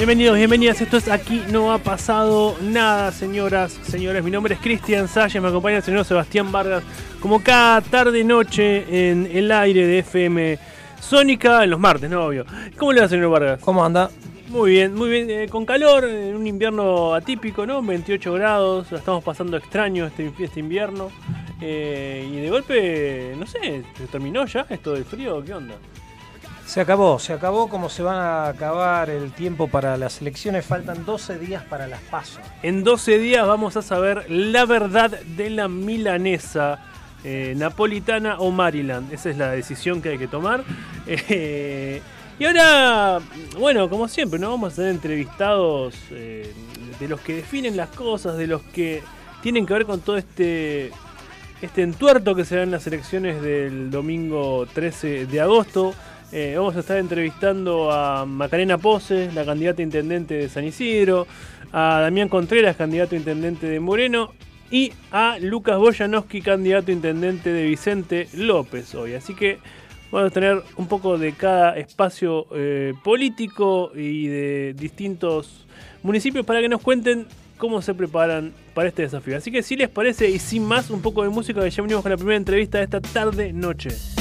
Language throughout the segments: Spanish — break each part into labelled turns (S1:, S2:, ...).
S1: Bienvenidos, bienvenidas. Esto es Aquí no ha pasado nada, señoras, señores. Mi nombre es Cristian Salles, me acompaña el señor Sebastián Vargas, como cada tarde noche en el aire de FM Sónica, en los martes, no obvio. ¿Cómo le va, señor Vargas?
S2: ¿Cómo anda?
S1: Muy bien, muy bien. eh, con calor, en un invierno atípico, ¿no? 28 grados, la estamos pasando extraño este, este invierno. Eh, y de golpe, no sé, ¿se terminó ya esto del frío? ¿Qué onda?
S2: Se acabó, se acabó como se van a acabar el tiempo para las elecciones. Faltan 12 días para las pasos.
S1: En 12 días vamos a saber la verdad de la milanesa eh, napolitana o Maryland. Esa es la decisión que hay que tomar. Eh, y ahora, bueno, como siempre. Vamos a tener entrevistados eh, de los que definen las cosas, de los que tienen que ver con todo este, este entuerto que se da en las elecciones del domingo 13 de agosto. Eh, vamos a estar entrevistando a Macarena Pose, la candidata a intendente de San Isidro, a Damián Contreras, candidato a intendente de Moreno, y a Lucas Boyanowski, candidato a intendente de Vicente López hoy. Así que vamos a tener un poco de cada espacio eh, político y de distintos municipios para que nos cuenten cómo se preparan para este desafío. Así que si les parece, y sin más, un poco de música, que ya venimos con la primera entrevista de esta tarde-noche.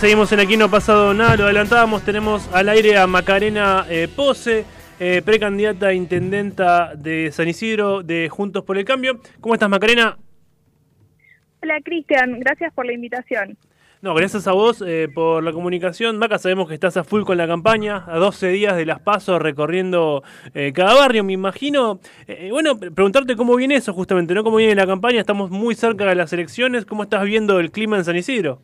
S1: Seguimos en Aquí No ha pasado nada, lo adelantábamos, tenemos al aire a Macarena eh, Pose, eh, precandidata a intendenta de San Isidro de Juntos por el Cambio. ¿Cómo estás Macarena?
S3: Hola Cristian, gracias por la invitación.
S1: No, gracias a vos eh, por la comunicación. Maca, sabemos que estás a full con la campaña, a 12 días de las pasos recorriendo eh, cada barrio, me imagino. Eh, bueno, pre- preguntarte cómo viene eso justamente, ¿no? ¿Cómo viene la campaña? Estamos muy cerca de las elecciones. ¿Cómo estás viendo el clima en San Isidro?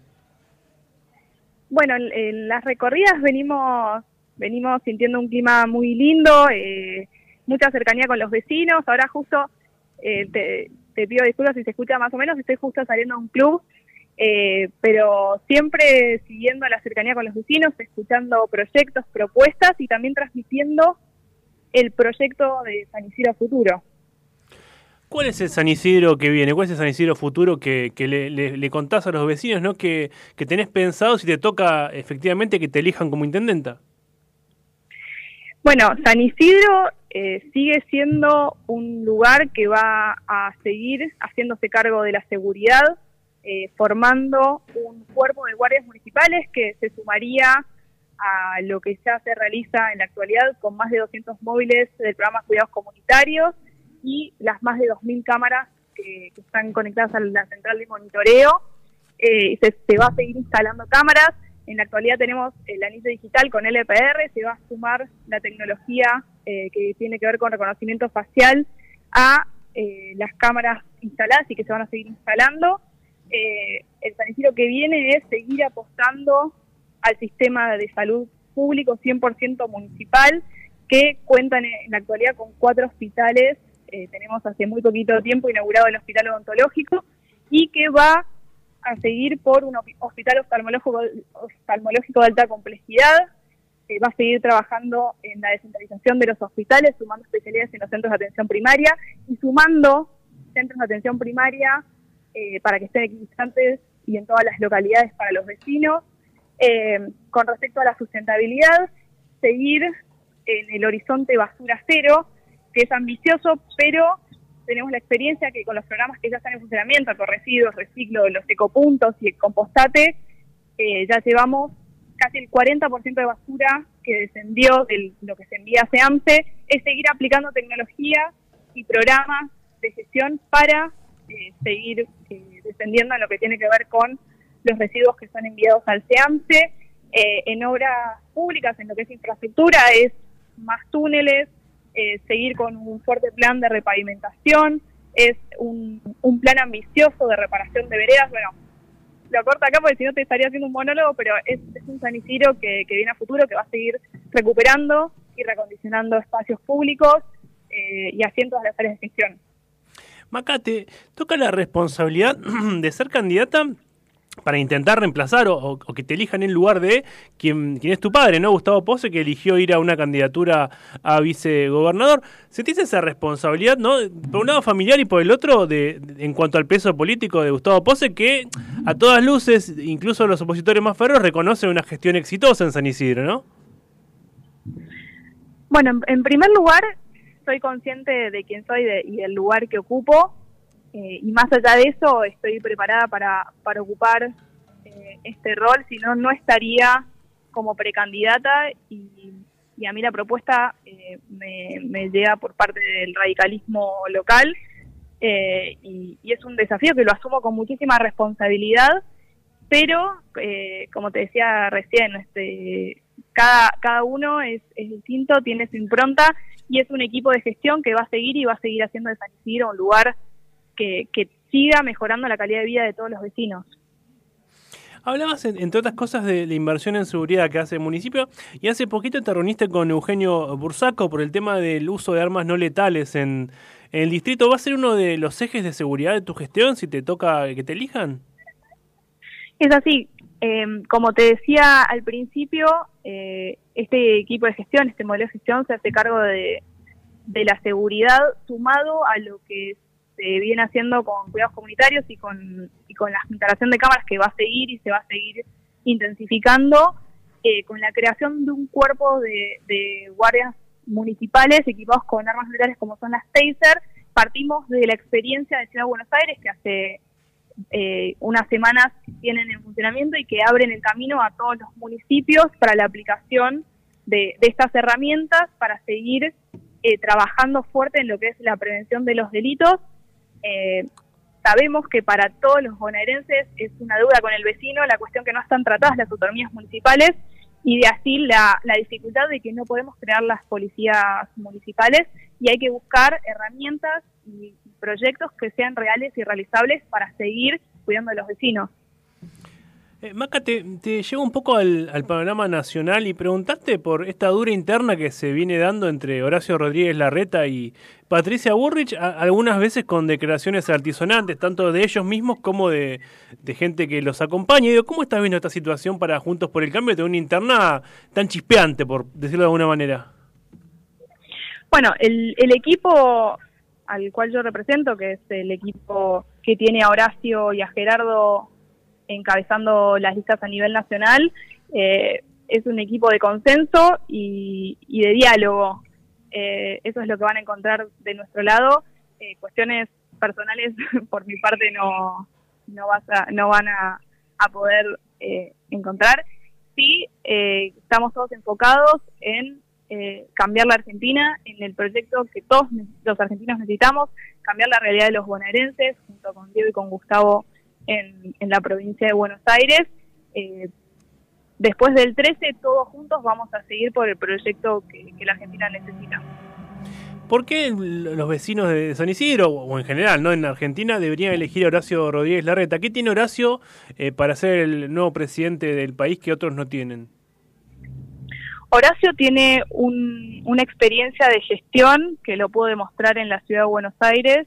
S3: Bueno, en, las recorridas venimos venimos sintiendo un clima muy lindo, eh, mucha cercanía con los vecinos. Ahora justo eh, te, te pido disculpas si se escucha más o menos, estoy justo saliendo a un club, eh, pero siempre siguiendo la cercanía con los vecinos, escuchando proyectos, propuestas y también transmitiendo el proyecto de San Isidro Futuro.
S1: ¿Cuál es el San Isidro que viene? ¿Cuál es el San Isidro futuro que, le, contás a los vecinos, ¿no? Que, que tenés pensado si te toca efectivamente que te elijan como intendenta.
S3: Bueno, San Isidro eh, sigue siendo un lugar que va a seguir haciéndose cargo de la seguridad, eh, formando un cuerpo de guardias municipales que se sumaría a lo que ya se realiza en la actualidad con más de 200 móviles del programa Cuidados Comunitarios y las más de 2.000 cámaras que, están conectadas a la central de monitoreo. Eh, se, se va a seguir instalando cámaras. En la actualidad tenemos el anillo digital con LPR, se va a sumar la tecnología eh, que tiene que ver con reconocimiento facial a eh, las cámaras instaladas y que se van a seguir instalando. Eh, el San Isidro que viene es seguir apostando al sistema de salud público 100% municipal, que cuentan en la actualidad con cuatro hospitales. Eh, tenemos hace muy poquito tiempo inaugurado el hospital odontológico y que va a seguir por un hospital oftalmológico, oftalmológico de alta complejidad. Eh, va a seguir trabajando en la descentralización de los hospitales, sumando especialidades en los centros de atención primaria y sumando centros de atención primaria eh, para que estén equidistantes y en todas las localidades para los vecinos. Eh, con respecto a la sustentabilidad, seguir en el horizonte basura cero, que es ambicioso, pero tenemos la experiencia que con los programas que ya están en funcionamiento, residuos, reciclo, los ecopuntos y el compostate, eh, ya llevamos casi el 40% de basura que descendió de lo que se envía a SEAMSE, es seguir aplicando tecnología y programas de gestión para eh, seguir eh, descendiendo en lo que tiene que ver con los residuos que son enviados al SEAMSE. Eh, en obras públicas, en lo que es infraestructura, es más túneles, eh, seguir con un fuerte plan de repavimentación, es un, un plan ambicioso de reparación de veredas. Bueno, lo corto acá porque si no te estaría haciendo un monólogo, pero es, un San Isidro que, que, viene a futuro, que va a seguir recuperando y recondicionando espacios públicos eh, y haciendo todas las áreas de gestión.
S1: Macate, toca la responsabilidad de ser candidata para intentar reemplazar o, que te elijan en lugar de quien, quien es tu padre, ¿no? Gustavo Pose, que eligió ir a una candidatura a vicegobernador. ¿Sentís esa responsabilidad, ¿no? Por un lado familiar y por el otro, de, en cuanto al peso político de Gustavo Pose, que a todas luces, incluso los opositores más feroz, reconocen una gestión exitosa en San Isidro, ¿no?
S3: Bueno, en, en primer lugar, soy consciente de quién soy de, y del lugar que ocupo eh, y más allá de eso, estoy preparada para, para ocupar eh, este rol, si no, no estaría como precandidata y, y a mí la propuesta eh, me, me, llega por parte del radicalismo local eh, y, y, es un desafío que lo asumo con muchísima responsabilidad, pero como te decía recién, este, cada, cada uno es, es distinto, tiene su impronta y es un equipo de gestión que va a seguir y va a seguir haciendo de San Isidro un lugar que, que, siga mejorando la calidad de vida de todos los vecinos.
S1: Hablabas, entre otras cosas, de la inversión en seguridad que hace el municipio y hace poquito te reuniste con Eugenio Bursaco por el tema del uso de armas no letales en, en, el distrito. ¿Va a ser uno de los ejes de seguridad de tu gestión si te toca que te elijan?
S3: Es así. Eh, como te decía al principio, eh, este equipo de gestión, este modelo de gestión se hace cargo de, de la seguridad sumado a lo que se viene haciendo con cuidados comunitarios y con, y con la instalación de cámaras que va a seguir y se va a seguir intensificando, eh, con la creación de un cuerpo de, de, guardias municipales equipados con armas militares como son las Taser. Partimos de la experiencia de Ciudad de Buenos Aires que hace eh, unas semanas tienen en funcionamiento y que abren el camino a todos los municipios para la aplicación de, de estas herramientas para seguir eh, trabajando fuerte en lo que es la prevención de los delitos eh, sabemos que para todos los bonaerenses es una duda con el vecino la cuestión que no están tratadas las autonomías municipales y de así la, la dificultad de que no podemos crear las policías municipales y hay que buscar herramientas y proyectos que sean reales y realizables para seguir cuidando de los vecinos.
S1: Eh, Maca, te, te, llevo un poco al, panorama nacional y preguntaste por esta dura interna que se viene dando entre Horacio Rodríguez Larreta y Patricia Burrich, algunas veces con declaraciones altisonantes, tanto de ellos mismos como de, gente que los acompaña. ¿cómo estás viendo esta situación para Juntos por el Cambio de una interna tan chispeante, por decirlo de alguna manera?
S3: Bueno, el, el equipo al cual yo represento, que es el equipo que tiene a Horacio y a Gerardo encabezando las listas a nivel nacional. Eh, es un equipo de consenso y, y de diálogo. Eh, eso es lo que van a encontrar de nuestro lado. Eh, cuestiones personales, por mi parte, no, no, vas a, no van a, a poder encontrar. Sí, estamos todos enfocados en cambiar la Argentina, en el proyecto que todos los argentinos necesitamos, cambiar la realidad de los bonaerenses, junto con Diego y con Gustavo en, en la provincia de Buenos Aires. Eh, después del 13, todos juntos vamos a seguir por el proyecto que, que, la Argentina necesita.
S1: ¿Por qué los vecinos de San Isidro, o en general, no en Argentina, deberían elegir a Horacio Rodríguez Larreta? ¿Qué tiene Horacio eh, para ser el nuevo presidente del país que otros no tienen?
S3: Horacio tiene un, una experiencia de gestión que lo pudo demostrar en la ciudad de Buenos Aires.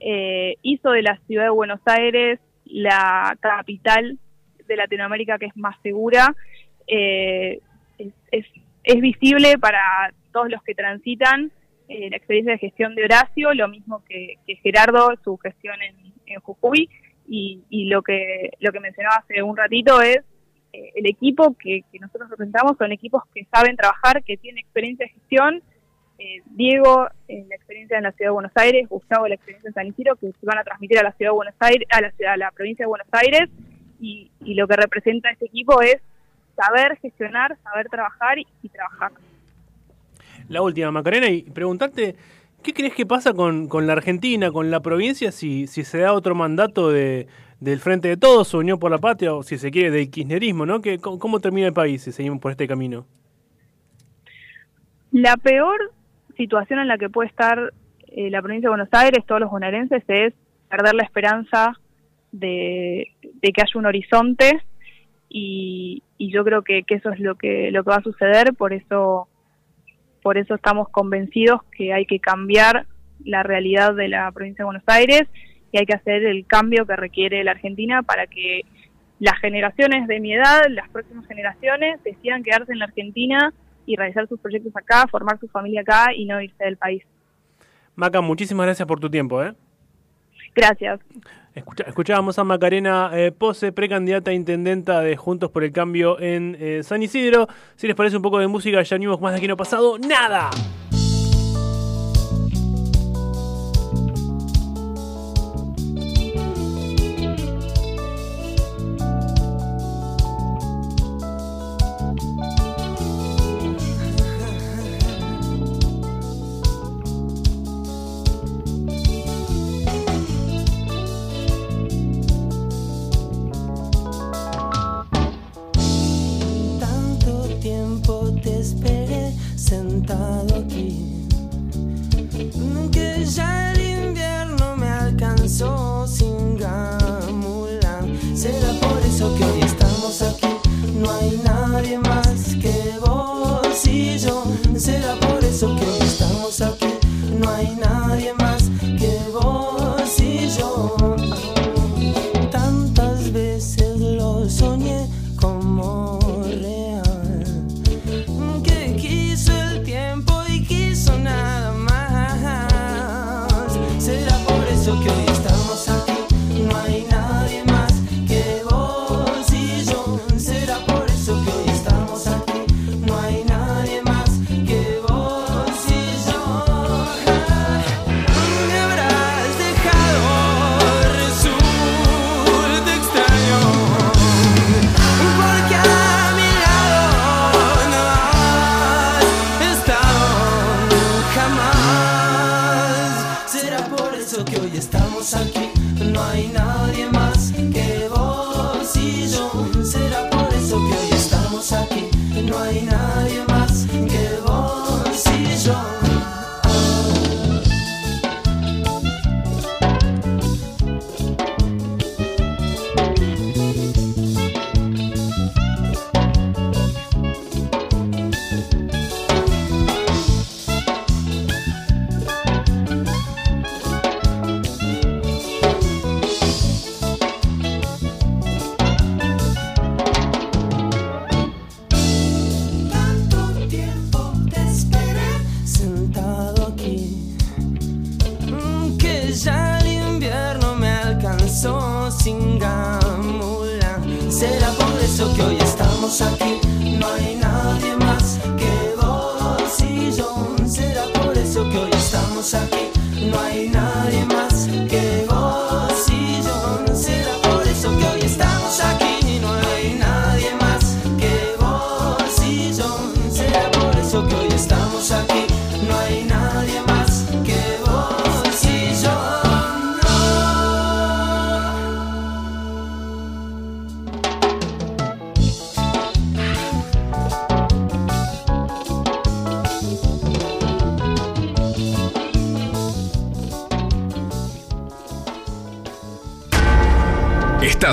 S3: Eh, hizo de la ciudad de Buenos Aires la capital de Latinoamérica que es más segura. Eh, es, es, visible para todos los que transitan eh, la experiencia de gestión de Horacio, lo mismo que, que Gerardo, su gestión en, en Jujuy, y, y, lo que lo que mencionaba hace un ratito es eh, el equipo que, que nosotros representamos son equipos que saben trabajar, que tienen experiencia de gestión eh, Diego, eh, la experiencia en la ciudad de Buenos Aires, Gustavo, la experiencia en San Isidro, que se van a transmitir a la ciudad de Buenos Aires, a la, ciudad, a la provincia de Buenos Aires, y, y lo que representa este equipo es saber gestionar, saber trabajar y, y trabajar.
S4: La última, Macarena, y preguntarte, ¿qué crees que pasa con, con la Argentina, con la provincia, si, si se da otro mandato de, del Frente de Todos, Unión por la Patria, o si se quiere, del kirchnerismo, ¿no? ¿Qué, cómo termina el país si seguimos por este camino?
S3: La peor situación en la que puede estar eh, la provincia de Buenos Aires, todos los bonaerenses, es perder la esperanza de, que haya un horizonte y, y yo creo que, que eso es lo que lo que va a suceder, por eso por eso estamos convencidos que hay que cambiar la realidad de la provincia de Buenos Aires y hay que hacer el cambio que requiere la Argentina para que las generaciones de mi edad, las próximas generaciones, decidan quedarse en la Argentina y realizar sus proyectos acá, formar su familia acá y no irse del país.
S4: Maca, muchísimas gracias por tu tiempo. ¿eh?
S3: Gracias.
S4: Escucha, escuchábamos a Macarena eh, Pose, precandidata a intendenta de Juntos por el Cambio en eh, San Isidro. Si les parece un poco de música, ya venimos más de aquí no ha pasado nada.
S5: Aquí. No hay nadie más que vos y yo. Será por eso que hoy estamos aquí. No hay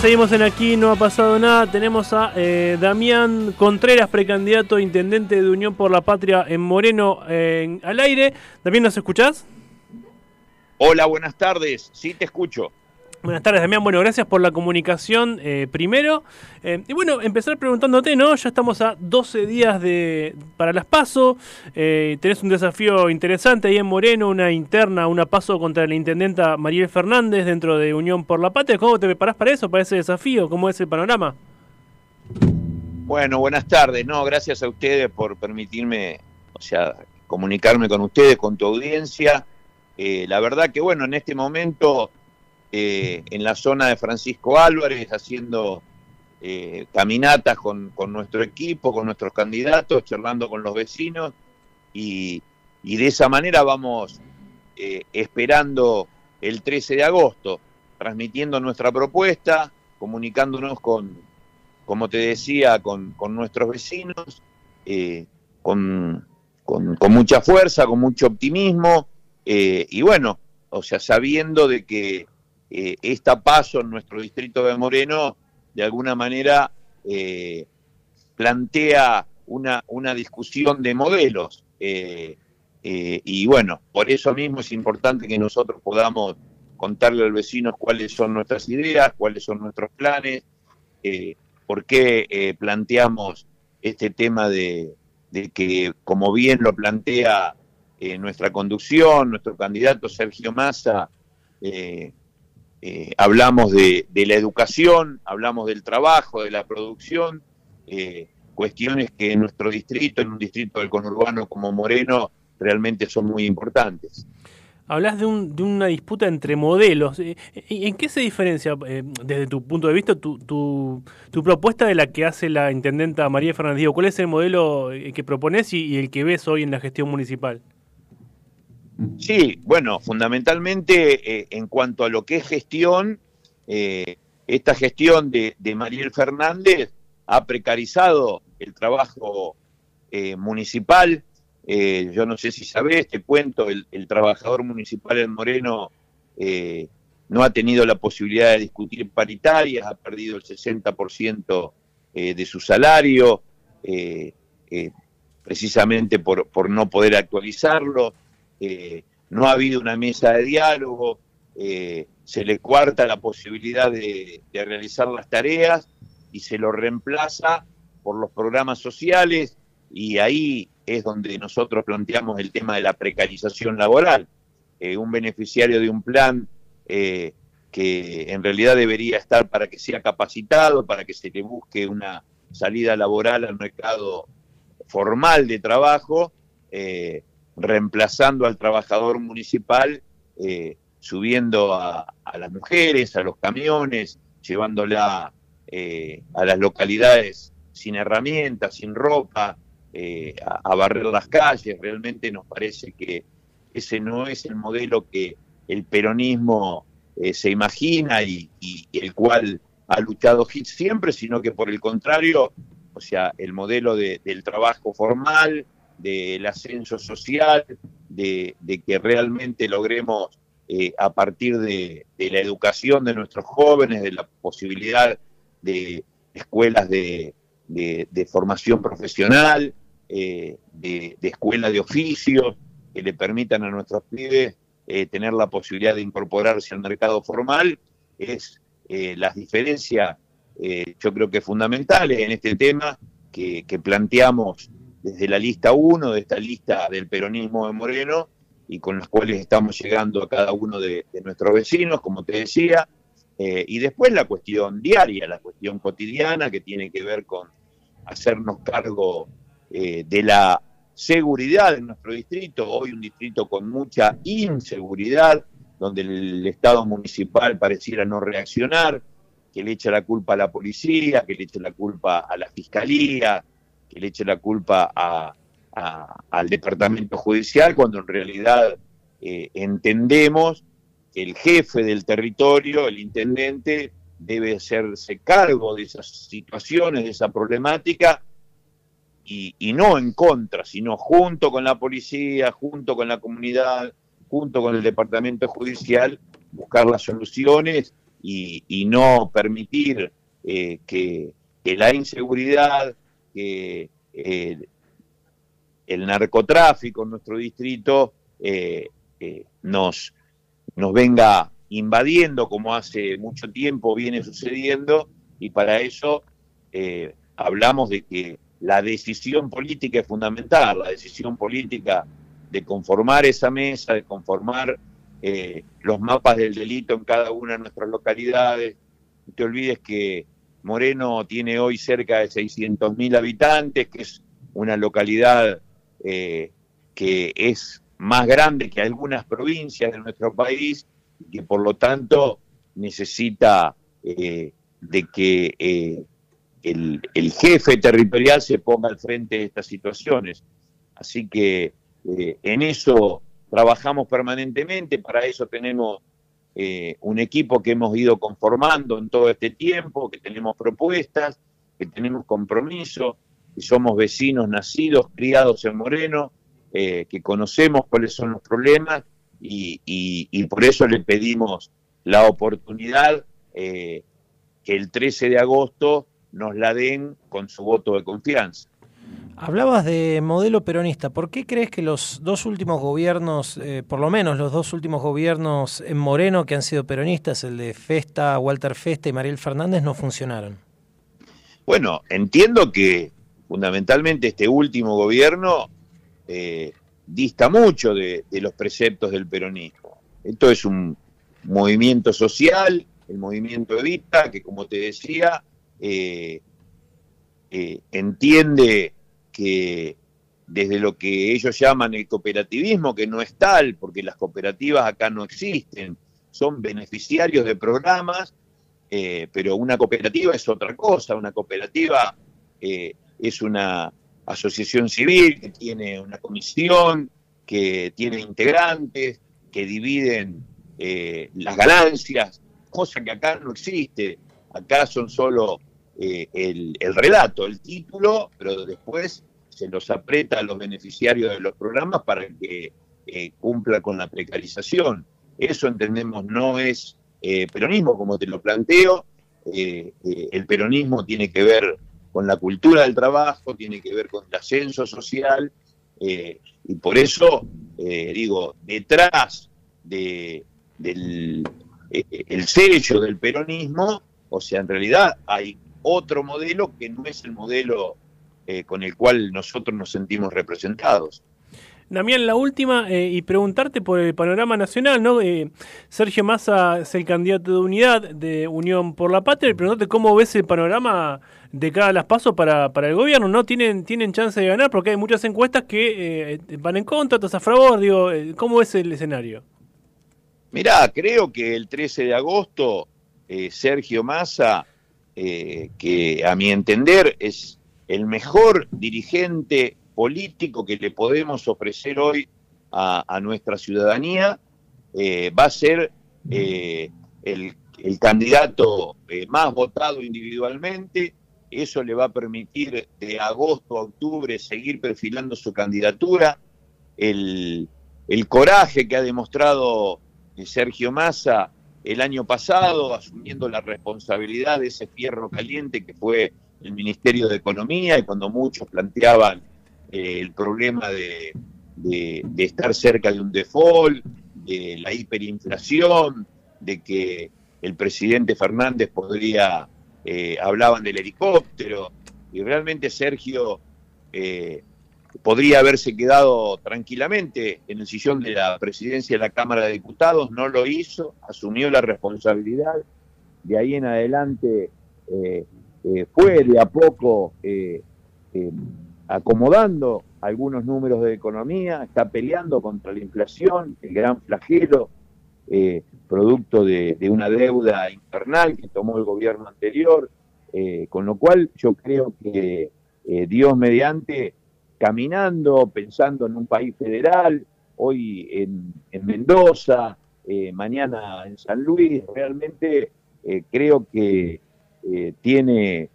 S1: Seguimos en aquí, no ha pasado nada. Tenemos a eh, Damián Contreras, precandidato a intendente de Unión por la Patria en Moreno en- al aire. Damián, ¿nos escuchás?
S6: Hola, buenas tardes. Sí, te escucho.
S1: Buenas tardes, Damián. Bueno, gracias por la comunicación eh, primero. Eh, y bueno, empezar preguntándote, ¿no? Ya estamos a 12 días de para las PASO. Eh, tenés un desafío interesante ahí en Moreno, una interna, una PASO contra la intendenta Mariel Fernández dentro de Unión por la Patria. ¿Cómo te preparás para eso, para ese desafío? ¿Cómo es el panorama?
S6: Bueno, buenas tardes. No, gracias a ustedes por permitirme, o sea, comunicarme con ustedes, con tu audiencia. Eh, la verdad que, bueno, en este momento, eh, en la zona de Francisco Álvarez, haciendo eh, caminatas con, con nuestro equipo, con nuestros candidatos, charlando con los vecinos, y, y de esa manera vamos eh, esperando el 13 de agosto, transmitiendo nuestra propuesta, comunicándonos con, como te decía, con, con nuestros vecinos, con, con- mucha fuerza, con mucho optimismo, y bueno, o sea, sabiendo de que eh, esta paso en nuestro distrito de Moreno, de alguna manera, eh, plantea una, una discusión de modelos. eh, y bueno, por eso mismo es importante que nosotros podamos contarle a los vecinos cuáles son nuestras ideas, cuáles son nuestros planes, por qué planteamos este tema de, de que, como bien lo plantea nuestra conducción, nuestro candidato Sergio Massa, eh, hablamos de, la educación, hablamos del trabajo, de la producción, eh, cuestiones que en nuestro distrito, en un distrito del conurbano como Moreno, realmente son muy importantes.
S1: Hablas de, un, de una disputa entre modelos. Eh, ¿En en qué se diferencia, eh, desde tu punto de vista, tu, propuesta de la que hace la intendenta María Fernández? ¿Cuál es el modelo eh, que propones y el que ves hoy en la gestión municipal?
S6: Sí, bueno, fundamentalmente eh, en cuanto a lo que es gestión, eh, esta gestión de, de Mariel Fernández ha precarizado el trabajo eh, municipal. Yo no sé si sabés, te cuento, el, trabajador municipal en Moreno no ha tenido la posibilidad de discutir paritarias, ha perdido el 60% eh, de su salario, precisamente por, no poder actualizarlo, no ha habido una mesa de diálogo, se le cuarta la posibilidad de, realizar las tareas y se lo reemplaza por los programas sociales y ahí es donde nosotros planteamos el tema de la precarización laboral. un beneficiario de un plan eh, que en realidad debería estar para que sea capacitado, para que se le busque una salida laboral al mercado formal de trabajo, eh, reemplazando al trabajador municipal, eh, subiendo a, las mujeres, a los camiones, llevándola a las localidades sin herramientas, sin ropa, a barrer las calles. Realmente nos parece que ese no es el modelo que el peronismo eh, se imagina y, el cual ha luchado siempre, sino que por el contrario, o sea, el modelo del trabajo formal, del ascenso social, de, que realmente logremos eh, a partir de, la educación de nuestros jóvenes, de la posibilidad de escuelas de, formación profesional, eh, de, escuelas de oficios, que le permitan a nuestros pibes eh, tener la posibilidad de incorporarse al mercado formal, es las diferencias, yo creo que fundamentales en este tema que, planteamos desde la lista 1, de esta lista del peronismo de Moreno, y con las cuales estamos llegando a cada uno de, nuestros vecinos, como te decía, y después la cuestión diaria, la cuestión cotidiana que tiene que ver con hacernos cargo de la seguridad en nuestro distrito, hoy un distrito con mucha inseguridad, donde el Estado municipal pareciera no reaccionar, que le echa la culpa a la policía, que le eche la culpa a la fiscalía, que le eche la culpa al departamento judicial, cuando en realidad eh, entendemos que el jefe del territorio, el intendente, debe hacerse cargo de esas situaciones, de esa problemática, y, no en contra, sino junto con la policía, junto con la comunidad, junto con el departamento judicial, buscar las soluciones y, no permitir eh, que, la inseguridad, que eh, el narcotráfico en nuestro distrito eh, nos, nos venga invadiendo como hace mucho tiempo viene sucediendo y para eso hablamos de que la decisión política es fundamental, la decisión política de conformar esa mesa, de conformar eh, los mapas del delito en cada una de nuestras localidades. No te olvides que Moreno tiene hoy cerca de 600.000 habitantes, que es una localidad eh, que es más grande que algunas provincias de nuestro país y que por lo tanto necesita eh, de que el, jefe territorial se ponga al frente de estas situaciones. Así que eh, en eso trabajamos permanentemente, para eso tenemos eh, un equipo que hemos ido conformando en todo este tiempo, que tenemos propuestas, que tenemos compromiso, que somos vecinos nacidos, criados en Moreno, eh, que conocemos cuáles son los problemas y, por eso le pedimos la oportunidad que el 13 de agosto nos la den con su voto de confianza.
S2: Hablabas de modelo peronista. ¿Por qué crees que los dos últimos gobiernos, eh, por lo menos los dos últimos gobiernos en Moreno que han sido peronistas, el de Festa, Walter Festa y Mariel Fernández, no funcionaron?
S6: Bueno, entiendo que fundamentalmente este último gobierno eh, dista mucho de, los preceptos del peronismo. Esto es un movimiento social, el movimiento Evita, que como te decía, eh, entiende que desde lo que ellos llaman el cooperativismo, que no es tal, porque las cooperativas acá no existen, son beneficiarios de programas, eh, pero una cooperativa es otra cosa, una cooperativa es una asociación civil que tiene una comisión, que tiene integrantes, que dividen las ganancias, cosa que acá no existe. Acá son solo eh, el, relato, el título, pero después se los aprieta a los beneficiarios de los programas para que eh, cumpla con la precarización. Eso entendemos no es eh, peronismo, como te lo planteo. Eh, el peronismo tiene que ver con la cultura del trabajo, tiene que ver con el ascenso social, y por eso, digo, detrás de, del el sello del peronismo, o sea, en realidad hay otro modelo que no es el modelo eh, con el cual nosotros nos sentimos representados.
S1: Damián, la última, eh, y preguntarte por el panorama nacional, ¿no? Eh, Sergio Massa es el candidato de unidad de Unión por la Patria, y preguntarte cómo ves el panorama de cada las pasos para, para el gobierno, ¿no? ¿Tienen, tienen chance de ganar? Porque hay muchas encuestas que eh, van en contra, otras a favor, digo, ¿cómo es el escenario?
S6: Mirá, creo que el 13 de agosto Sergio Massa, que a mi entender es el mejor dirigente político que le podemos ofrecer hoy a, nuestra ciudadanía, eh, va a ser eh, el, candidato eh, más votado individualmente. Eso le va a permitir de agosto a octubre seguir perfilando su candidatura. El, el coraje que ha demostrado Sergio Massa el año pasado, asumiendo la responsabilidad de ese fierro caliente que fue el Ministerio de Economía, y cuando muchos planteaban eh, el problema de, estar cerca de un default, de la hiperinflación, de que el presidente Fernández podría, eh, hablaban del helicóptero, y realmente Sergio eh, podría haberse quedado tranquilamente en el sillón de la presidencia de la Cámara de Diputados, no lo hizo, asumió la responsabilidad, de ahí en adelante eh, fue de a poco eh, eh, acomodando algunos números de economía, está peleando contra la inflación, el gran flagelo, producto de, una deuda infernal que tomó el gobierno anterior, con lo cual yo creo que Dios mediante, caminando, pensando en un país federal, hoy en, en Mendoza, mañana en San Luis, realmente creo que eh, tiene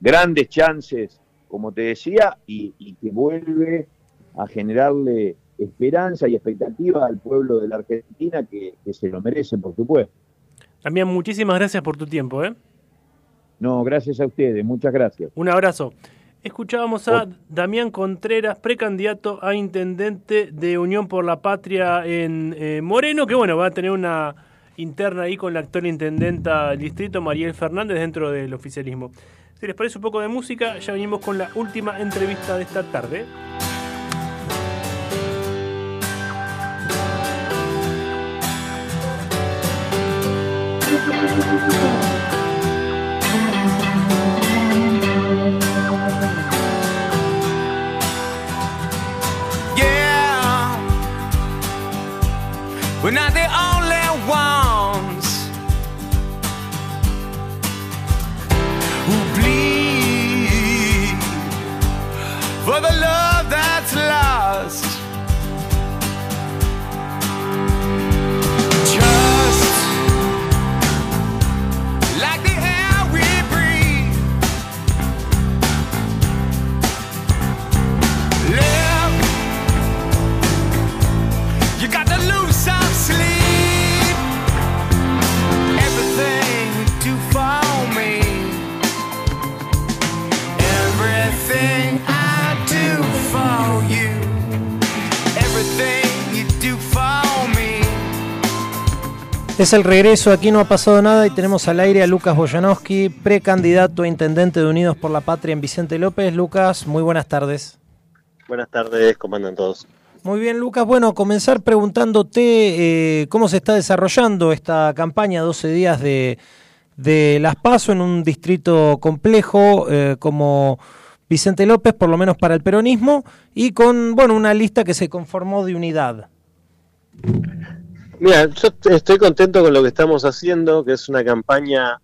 S6: grandes chances, como te decía, y, y que vuelve a generarle esperanza y expectativa al pueblo de la Argentina que, que se lo merece, por supuesto.
S1: Damián, muchísimas gracias por tu tiempo, ¿eh?
S6: No, gracias a ustedes, muchas gracias.
S1: Un abrazo. Escuchábamos a Damián Contreras, precandidato a intendente de Unión por la Patria en eh, Moreno, que bueno, va a tener una interna ahí con la actual intendenta del distrito, Mariel Fernández, dentro del oficialismo. Si les parece un poco de música, ya venimos con la última entrevista de esta tarde.
S7: Yeah, we're
S2: Es el regreso, aquí no ha pasado nada y tenemos al aire a Lucas Boyanowski, precandidato a intendente de Unidos por la Patria en Vicente López. Lucas, muy buenas tardes.
S8: Buenas tardes, ¿cómo andan todos?
S2: Muy bien, Lucas. Bueno, comenzar preguntándote eh, cómo se está desarrollando esta campaña 12 días de, de Las Paso en un distrito complejo eh, como Vicente López, por lo menos para el peronismo, y con bueno una lista que se conformó de unidad.
S8: Mira, yo estoy contento con lo que estamos haciendo, que es una campaña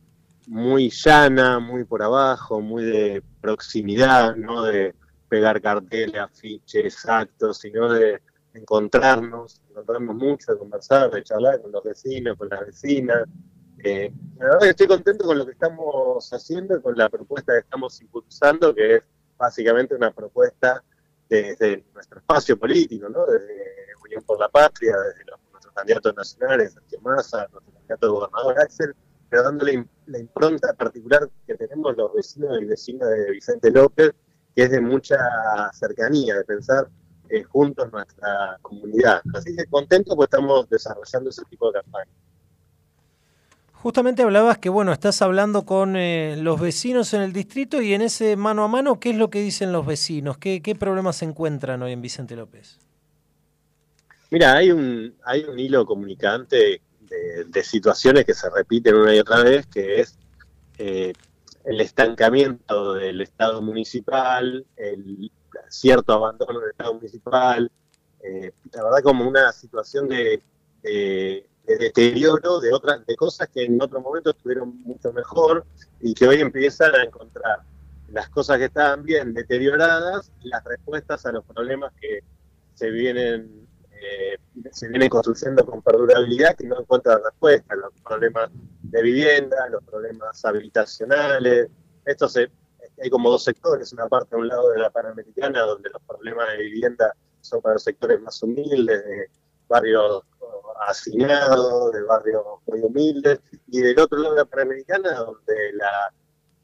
S8: muy llana, muy por abajo, muy de proximidad, no de pegar carteles, afiches, actos, sino de encontrarnos, encontrarnos mucho, de conversar, de charlar con los vecinos, con las vecinas. Eh, la verdad estoy contento con lo que estamos haciendo y con la propuesta que estamos impulsando, que es básicamente una propuesta desde nuestro espacio político, ¿no? Desde Unión por la Patria, desde los- candidatos nacionales, Sergio Massa, nuestro candidato de gobernador Axel, pero dándole la impronta particular que tenemos los vecinos y vecinos de Vicente López, que es de mucha cercanía, de pensar eh, juntos nuestra comunidad. Así que contento pues estamos desarrollando ese tipo de campaña.
S2: Justamente hablabas que, bueno, estás hablando con eh, los vecinos en el distrito y en ese mano a mano, ¿qué es lo que dicen los vecinos? ¿Qué, qué problemas se encuentran hoy en Vicente López?
S8: Mira, hay un, hay un hilo comunicante de, de situaciones que se repiten una y otra vez, que es eh, el estancamiento del Estado municipal, el cierto abandono del Estado municipal, eh, la verdad como una situación de, de- de deterioro de otras de cosas que en otro momento estuvieron mucho mejor y que hoy empiezan a encontrar las cosas que estaban bien deterioradas las respuestas a los problemas que se vienen eh, se vienen construyendo con perdurabilidad que no encuentran respuesta, los problemas de vivienda, los problemas habitacionales, esto se, hay como dos sectores, una parte a un lado de la Panamericana donde los problemas de vivienda son para los sectores más humildes, de barrios oh, hacinados, de barrios muy humildes, y del otro lado de la Panamericana donde la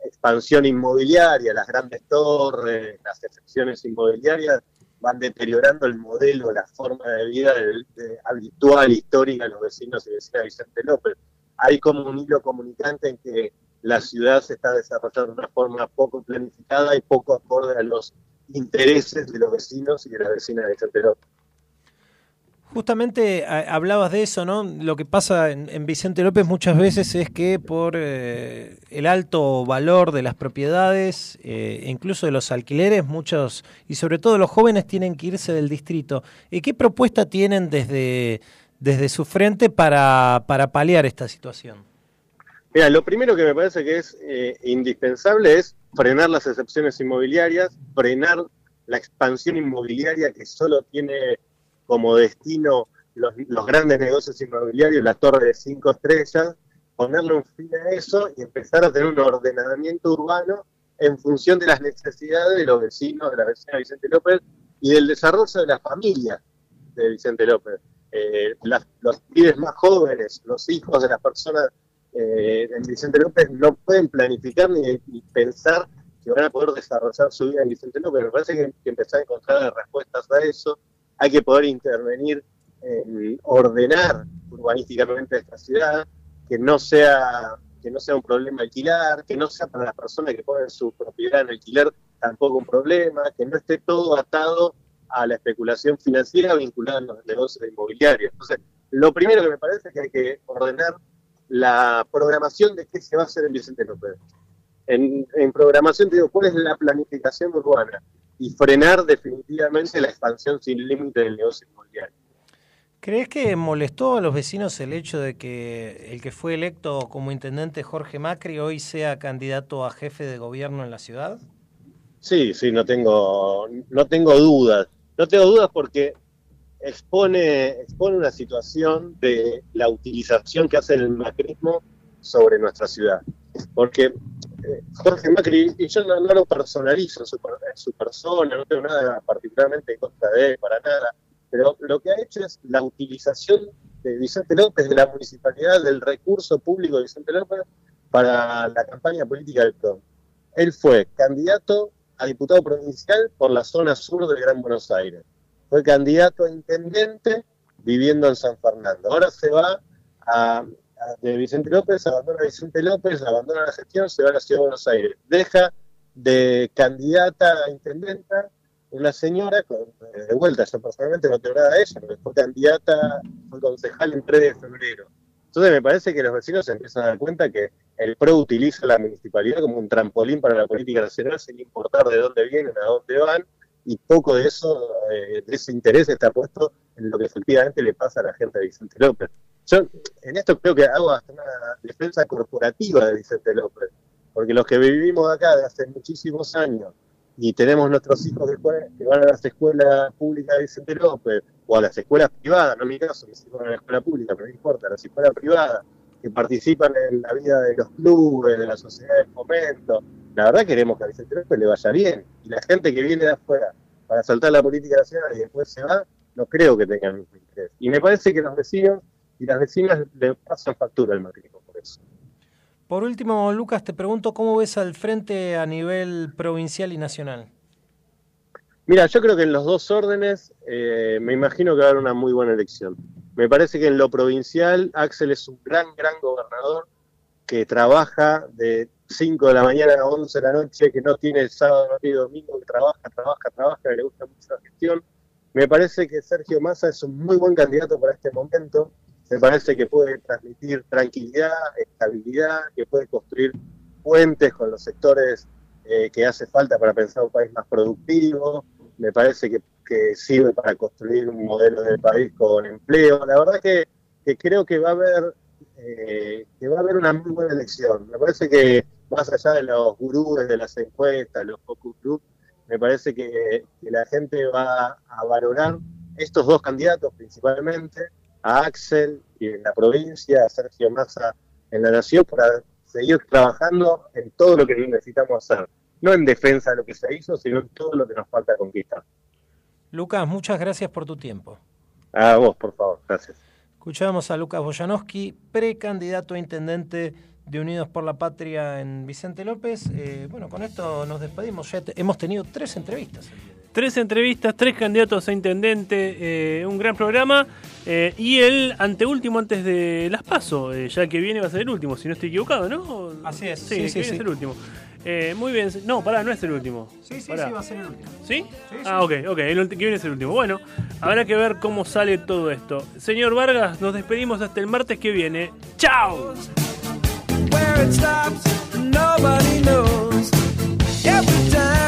S8: expansión inmobiliaria, las grandes torres, las excepciones inmobiliarias van deteriorando el modelo, la forma de vida del- de- habitual, histórica de los vecinos y vecinas de Vicente López. Hay como un hilo comunicante en que la ciudad se está desarrollando de una forma poco planificada y poco acorde a los intereses de los vecinos y de las vecinas de Vicente López.
S2: Justamente a- hablabas de eso, ¿no? Lo que pasa en, en Vicente López muchas veces es que por eh, el alto valor de las propiedades, eh, incluso de los alquileres, muchos, y sobre todo los jóvenes, tienen que irse del distrito. ¿Y qué propuesta tienen desde, desde su frente para, para paliar esta situación?
S8: Mira, lo primero que me parece que es eh, indispensable es frenar las excepciones inmobiliarias, frenar la expansión inmobiliaria que solo tiene como destino los, grandes negocios inmobiliarios, la torre de cinco estrellas, ponerle un fin a eso y empezar a tener un ordenamiento urbano en función de las necesidades de los vecinos, de la vecina Vicente López y del desarrollo de la familia de Vicente López. Eh, los pibes más jóvenes, los hijos de las personas eh, en Vicente López no pueden planificar ni, ni pensar que van a poder desarrollar su vida en Vicente López. Me parece que que empezar a encontrar respuestas a eso. Hay que poder intervenir en ordenar urbanísticamente esta ciudad, que no sea que no sea un problema alquilar, que no sea para las personas que ponen su propiedad en alquiler tampoco un problema, que no esté todo atado a la especulación financiera vinculada a los negocios inmobiliarios. Entonces, lo primero que me parece es que hay que ordenar la programación de qué se va a hacer en Vicente López. En, en programación, te digo, ¿cuál es la planificación urbana? Y frenar definitivamente la expansión sin límite del negocio inmobiliario.
S2: ¿Crees que molestó a los vecinos el hecho de que el que fue electo como intendente Jorge Macri hoy sea candidato a jefe de gobierno en la ciudad?
S8: Sí, sí, no tengo, no tengo dudas. No tengo dudas porque expone, expone una situación de la utilización que hace el macrismo sobre nuestra ciudad. Porque Jorge Macri, y yo no, lo personalizo en su, persona, no tengo nada particularmente en contra de él, para nada, pero lo que ha hecho es la utilización de Vicente López, de la municipalidad, del recurso público de Vicente López para la campaña política del PRO. Él fue candidato a diputado provincial por la zona sur del Gran Buenos Aires. Fue candidato a intendente viviendo en San Fernando. Ahora se va a- de Vicente López, abandona a Vicente López, abandona la gestión, se va a la ciudad de Buenos Aires. Deja de candidata a intendenta una señora, con, eh, de vuelta, yo personalmente no tengo nada de ella, porque fue candidata, fue concejal en 3 de febrero. Entonces me parece que los vecinos se empiezan a dar cuenta que el PRO utiliza la municipalidad como un trampolín para la política nacional sin importar de dónde vienen, a dónde van, y poco de eso, eh, de ese interés está puesto en lo que efectivamente le pasa a la gente de Vicente López. Yo en esto creo que hago hasta una defensa corporativa de Vicente López, porque los que vivimos acá de hace muchísimos años y tenemos nuestros hijos que, que van a las escuelas públicas de Vicente López o a las escuelas privadas, no en mi caso, mis hijos van a la escuela pública, pero no importa, las escuelas privadas que participan en la vida de los clubes, de la sociedad de fomento. La verdad queremos que a Vicente López le vaya bien. Y la gente que viene de afuera para saltar la política nacional y después se va, no creo que tengan mismo interés. Y me parece que los vecinos y las vecinas le pasan factura al macrismo por eso.
S2: Por último, Lucas, te pregunto cómo ves al frente a nivel provincial y nacional.
S8: Mira, yo creo que en los dos órdenes eh, me imagino que va a haber una muy buena elección. Me parece que en lo provincial Axel es un gran, gran gobernador que trabaja de 5 de la mañana a 11 de la noche, que no tiene sábado, no tiene domingo, que trabaja, trabaja, trabaja, que le gusta mucho la gestión. Me parece que Sergio Massa es un muy buen candidato para este momento. Me parece que puede transmitir tranquilidad, estabilidad, que puede construir puentes con los sectores eh, que hace falta para pensar un país más productivo. Me parece que, que sirve para construir un modelo del país con empleo. La verdad que, que creo que va a haber eh, que va a haber una muy buena elección. Me parece que más allá de los gurúes de las encuestas, los focus group, me parece que la gente va a valorar estos dos candidatos principalmente, a Axel y en la provincia, a Sergio Massa en la nación, para seguir trabajando en todo lo que necesitamos hacer. No en defensa de lo que se hizo, sino en todo lo que nos falta conquistar.
S2: Lucas, muchas gracias por tu tiempo.
S8: A vos, por favor, gracias.
S2: Escuchábamos a Lucas Boyanowski, precandidato a intendente de Unidos por la Patria en Vicente López. Eh, bueno, con esto nos despedimos. Ya te- hemos tenido tres entrevistas.
S1: Tres entrevistas, tres candidatos a intendente, eh, un gran programa. eh, y el anteúltimo antes de las PASO, eh, ya que viene va a ser el último, si no estoy equivocado, ¿no?
S2: Así es,
S1: Sí,
S2: sí,
S1: que
S2: sí,
S1: viene
S2: sí.
S1: es el último. Eh, muy bien, no, pará, no es el último.
S2: Sí, sí,
S1: Pará.
S2: sí, va a ser el último.
S1: ¿Sí? Ah, ok, ok, el que viene es el último. Bueno, habrá que ver cómo sale todo esto. Señor Vargas, nos despedimos hasta el martes que viene. ¡Chao!
S7: where it stops, nobody knows. Every time